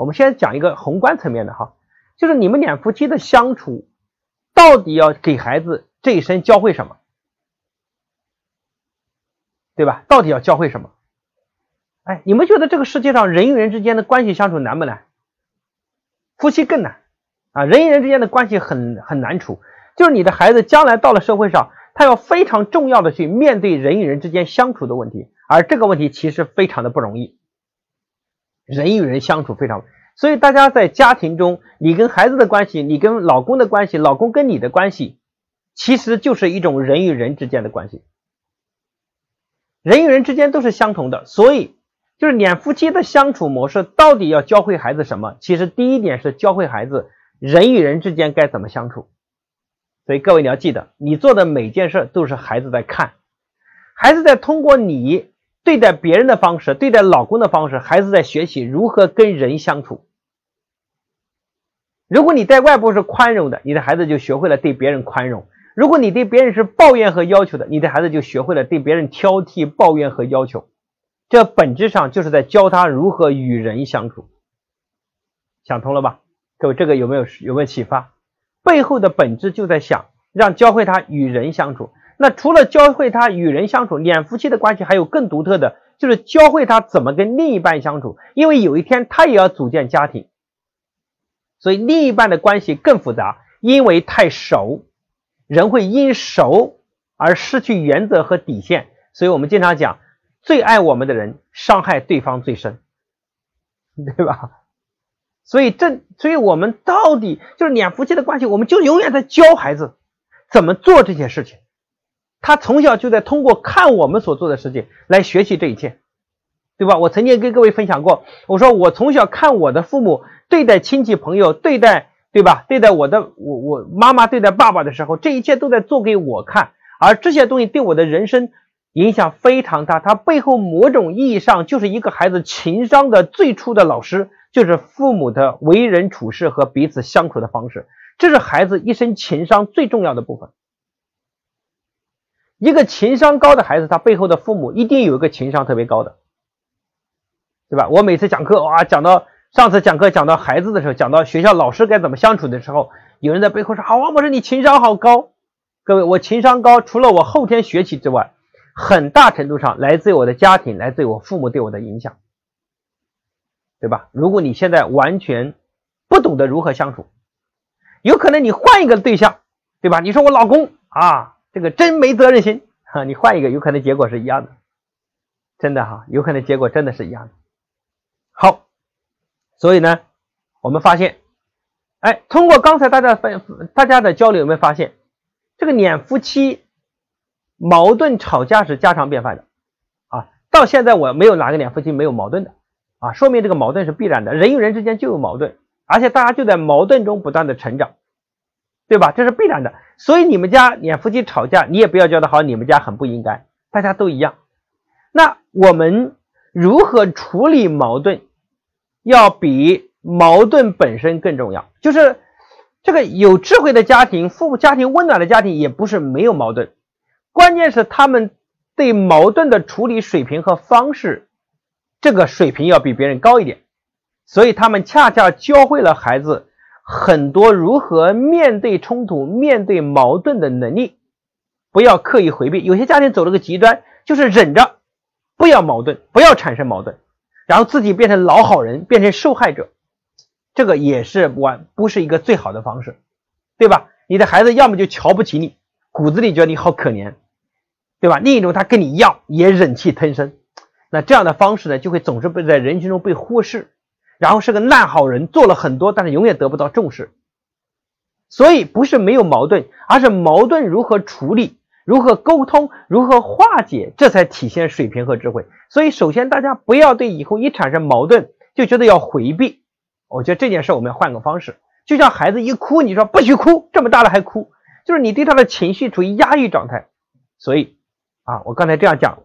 我们先讲一个宏观层面的哈，就是你们两夫妻的相处，到底要给孩子这一生教会什么？对吧？到底要教会什么？哎，你们觉得这个世界上人与人之间的关系相处难不难？夫妻更难啊！人与人之间的关系很很难处，就是你的孩子将来到了社会上，他要非常重要的去面对人与人之间相处的问题，而这个问题其实非常的不容易。人与人相处非常，所以大家在家庭中，你跟孩子的关系，你跟老公的关系，老公跟你的关系，其实就是一种人与人之间的关系。人与人之间都是相同的，所以就是两夫妻的相处模式到底要教会孩子什么？其实第一点是教会孩子人与人之间该怎么相处。所以各位你要记得，你做的每件事都是孩子在看，孩子在通过你对待别人的方式，对待老公的方式，孩子在学习如何跟人相处。如果你在外部是宽容的，你的孩子就学会了对别人宽容。如果你对别人是抱怨和要求的，你的孩子就学会了对别人挑剔、抱怨和要求。这本质上就是在教他如何与人相处。想通了吧？各位，这个有没有有没有启发？背后的本质就在想让教会他与人相处。那除了教会他与人相处，两夫妻的关系还有更独特的，就是教会他怎么跟另一半相处。因为有一天他也要组建家庭，所以另一半的关系更复杂，因为太熟。人会因熟而失去原则和底线，所以我们经常讲，最爱我们的人伤害对方最深，对吧？所以这，所以我们到底就是两夫妻的关系，我们就永远在教孩子怎么做这些事情。他从小就在通过看我们所做的事情来学习这一切，对吧？我曾经跟各位分享过，我说我从小看我的父母对待亲戚朋友，对待。对吧？对待我的我我妈妈对待爸爸的时候，这一切都在做给我看，而这些东西对我的人生影响非常大。它背后某种意义上就是一个孩子情商的最初的老师，就是父母的为人处事和彼此相处的方式，这是孩子一生情商最重要的部分。一个情商高的孩子，他背后的父母一定有一个情商特别高的，对吧？我每次讲课哇，讲到。上次讲课讲到孩子的时候，讲到学校老师该怎么相处的时候，有人在背后说：“好，王博士，你情商好高。”各位，我情商高，除了我后天学习之外，很大程度上来自于我的家庭，来自于我父母对我的影响，对吧？如果你现在完全不懂得如何相处，有可能你换一个对象，对吧？你说我老公啊，这个真没责任心哈，你换一个，有可能结果是一样的，真的哈，有可能结果真的是一样的。好。所以呢，我们发现，哎，通过刚才大家分大家的交流，有没有发现，这个两夫妻矛盾吵架是家常便饭的啊？到现在我没有哪个两夫妻没有矛盾的啊，说明这个矛盾是必然的，人与人之间就有矛盾，而且大家就在矛盾中不断的成长，对吧？这是必然的。所以你们家两夫妻吵架，你也不要觉得好，你们家很不应该，大家都一样。那我们如何处理矛盾？要比矛盾本身更重要，就是这个有智慧的家庭，父母家庭温暖的家庭，也不是没有矛盾，关键是他们对矛盾的处理水平和方式，这个水平要比别人高一点，所以他们恰恰教会了孩子很多如何面对冲突、面对矛盾的能力，不要刻意回避。有些家庭走了个极端，就是忍着，不要矛盾，不要产生矛盾。然后自己变成老好人，变成受害者，这个也是完不是一个最好的方式，对吧？你的孩子要么就瞧不起你，骨子里觉得你好可怜，对吧？另一种他跟你一样也忍气吞声，那这样的方式呢，就会总是被在人群中被忽视，然后是个烂好人，做了很多，但是永远得不到重视。所以不是没有矛盾，而是矛盾如何处理。如何沟通，如何化解，这才体现水平和智慧。所以，首先大家不要对以后一产生矛盾就觉得要回避。我觉得这件事我们要换个方式。就像孩子一哭，你说不许哭，这么大了还哭，就是你对他的情绪处于压抑状态。所以啊，我刚才这样讲，